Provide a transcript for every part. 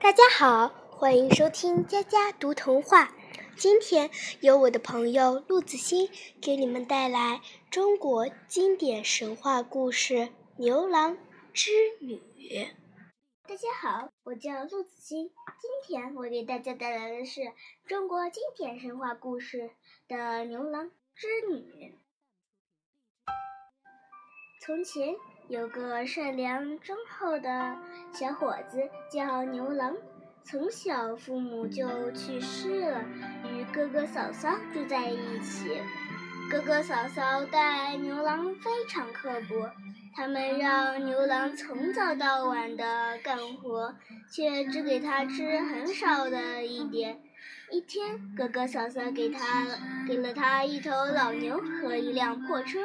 大家好，欢迎收听佳佳读童话。今天由我的朋友陆子欣给你们带来中国经典神话故事《牛郎织女》。大家好，我叫陆子欣，今天我给大家带来的是中国经典神话故事的《牛郎织女》。从前有个善良忠厚的小伙子，叫牛郎。从小父母就去世了，与哥哥嫂嫂住在一起。哥哥嫂嫂待牛郎非常刻薄，他们让牛郎从早到晚的干活，却只给他吃很少的一点。一天，哥哥嫂嫂给他给了他一头老牛和一辆破车，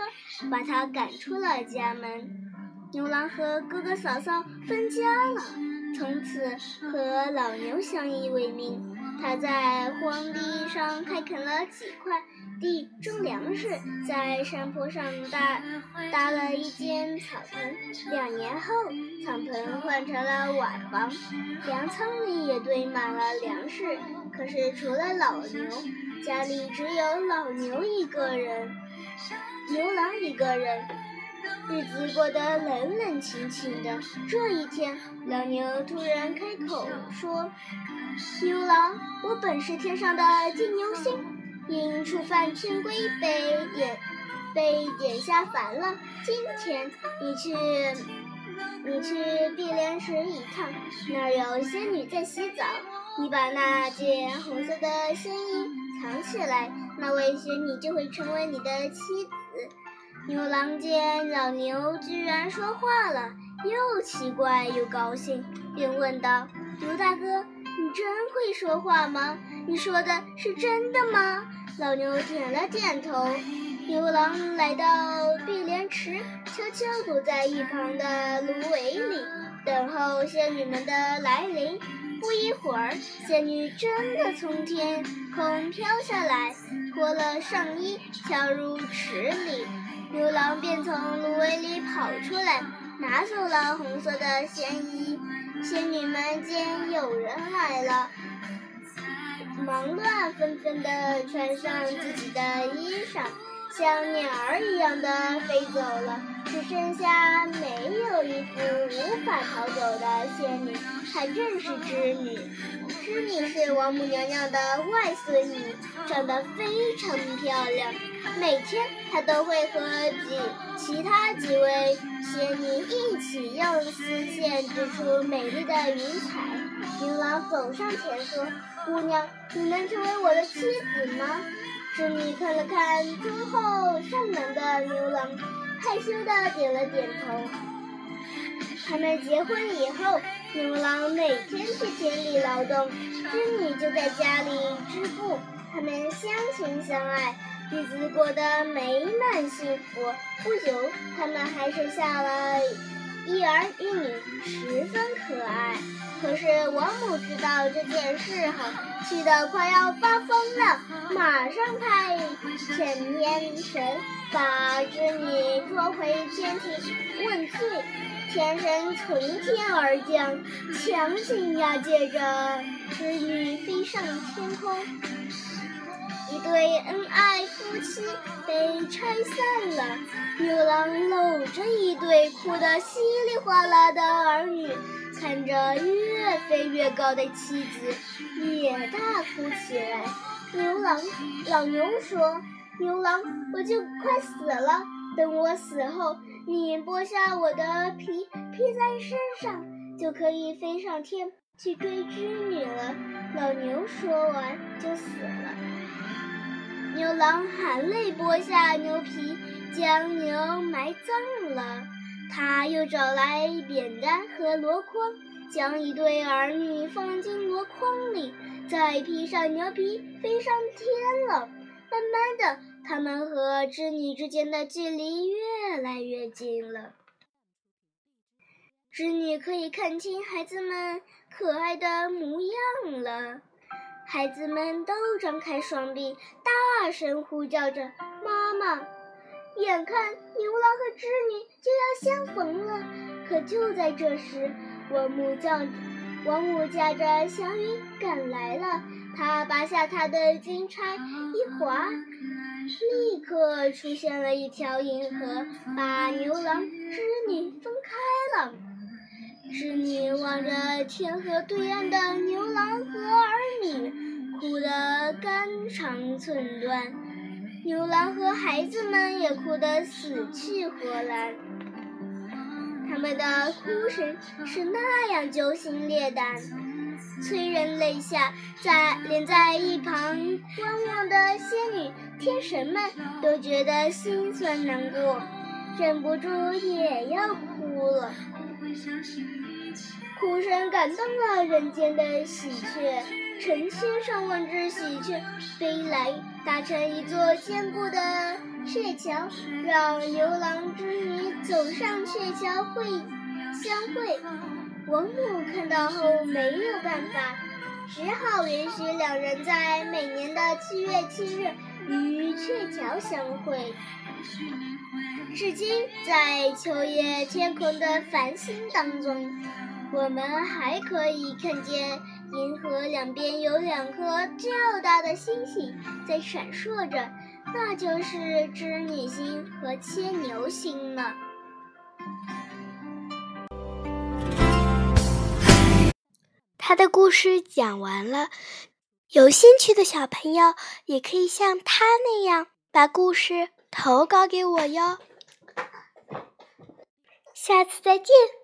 把他赶出了家门。牛郎和哥哥嫂嫂分家了，从此和老牛相依为命。他在荒地上开垦了几块地种粮食，在山坡上搭搭了一间草棚。两年后，草棚换成了瓦房，粮仓里也堆满了粮食。可是除了老牛，家里只有老牛一个人，牛郎一个人，日子过得冷冷清清的。这一天，老牛突然开口说。牛郎，我本是天上的金牛星，因触犯天规被点被点下凡了。今天你去你去碧莲池一趟，那儿有仙女在洗澡，你把那件红色的仙衣藏起来，那位仙女就会成为你的妻子。牛郎见老牛居然说话了，又奇怪又高兴，便问道：“牛大哥。”你真会说话吗？你说的是真的吗？老牛点了点头。牛郎来到碧莲池，悄悄躲在一旁的芦苇里，等候仙女们的来临。不一会儿，仙女真的从天空飘下来，脱了上衣，跳入池里。牛郎便从芦苇里跑出来，拿走了红色的仙衣。仙女们见有人来了，忙乱纷纷地穿上自己的衣裳，像鸟儿一样的飞走了，只剩下没有衣服、无法逃走的仙女，还正是织女。织女是王母娘娘的外孙女，长得非常漂亮。每天她都会和几其他几位。仙女一起用丝线织出美丽的云彩。牛郎走上前说：“姑娘，你能成为我的妻子吗？”织女看了看忠厚善良的牛郎，害羞的点了点头。他们结婚以后，牛郎每天去田里劳动，织女就在家里织布。他们相亲相爱。日子过得美满幸福，不久，他们还生下了一儿一女，十分可爱。可是王母知道这件事后，气得快要发疯，马上派遣天神把织女捉回天庭问罪。天神从天而降，强行押解着织女飞上天空。一对恩爱夫妻被拆散了，牛郎搂着一对哭得稀里哗啦的儿女，看着越飞越高的妻子，也大哭起来。牛郎老牛说：“牛郎，我就快死了，等我死后，你剥下我的皮披在身上，就可以飞上天去追织女了。”老牛说完就死了。牛郎含泪剥下牛皮，将牛埋葬了。他又找来扁担和箩筐，将一对儿女放进箩筐里，再披上牛皮飞上天了。慢慢的，他们和织女之间的距离越来越近了。织女可以看清孩子们可爱的模样了。孩子们都张开双臂，大声呼叫着“妈妈”。眼看牛郎和织女就要相逢了，可就在这时，王母叫王母驾着祥云赶来了，他拔下他的金钗一划，立刻出现了一条银河，把牛郎织女分开了。织女望着天河对岸的牛郎和儿女，哭得肝肠寸断。牛郎和孩子们也哭得死去活来。他们的哭声是那样揪心裂胆，催人泪下，在连在一旁观望的仙女、天神们都觉得心酸难过，忍不住也要哭了。哭声感动了人间的喜鹊，成千上万只喜鹊飞来，搭成一座坚固的鹊桥，让牛郎织女走上鹊桥会相会。王母看到后没有办法，只好允许两人在每年的七月七日于鹊桥相会。至今，在秋夜天空的繁星当中。我们还可以看见银河两边有两颗较大的星星在闪烁着，那就是织女星和牵牛星了。他的故事讲完了，有兴趣的小朋友也可以像他那样把故事投稿给我哟。下次再见。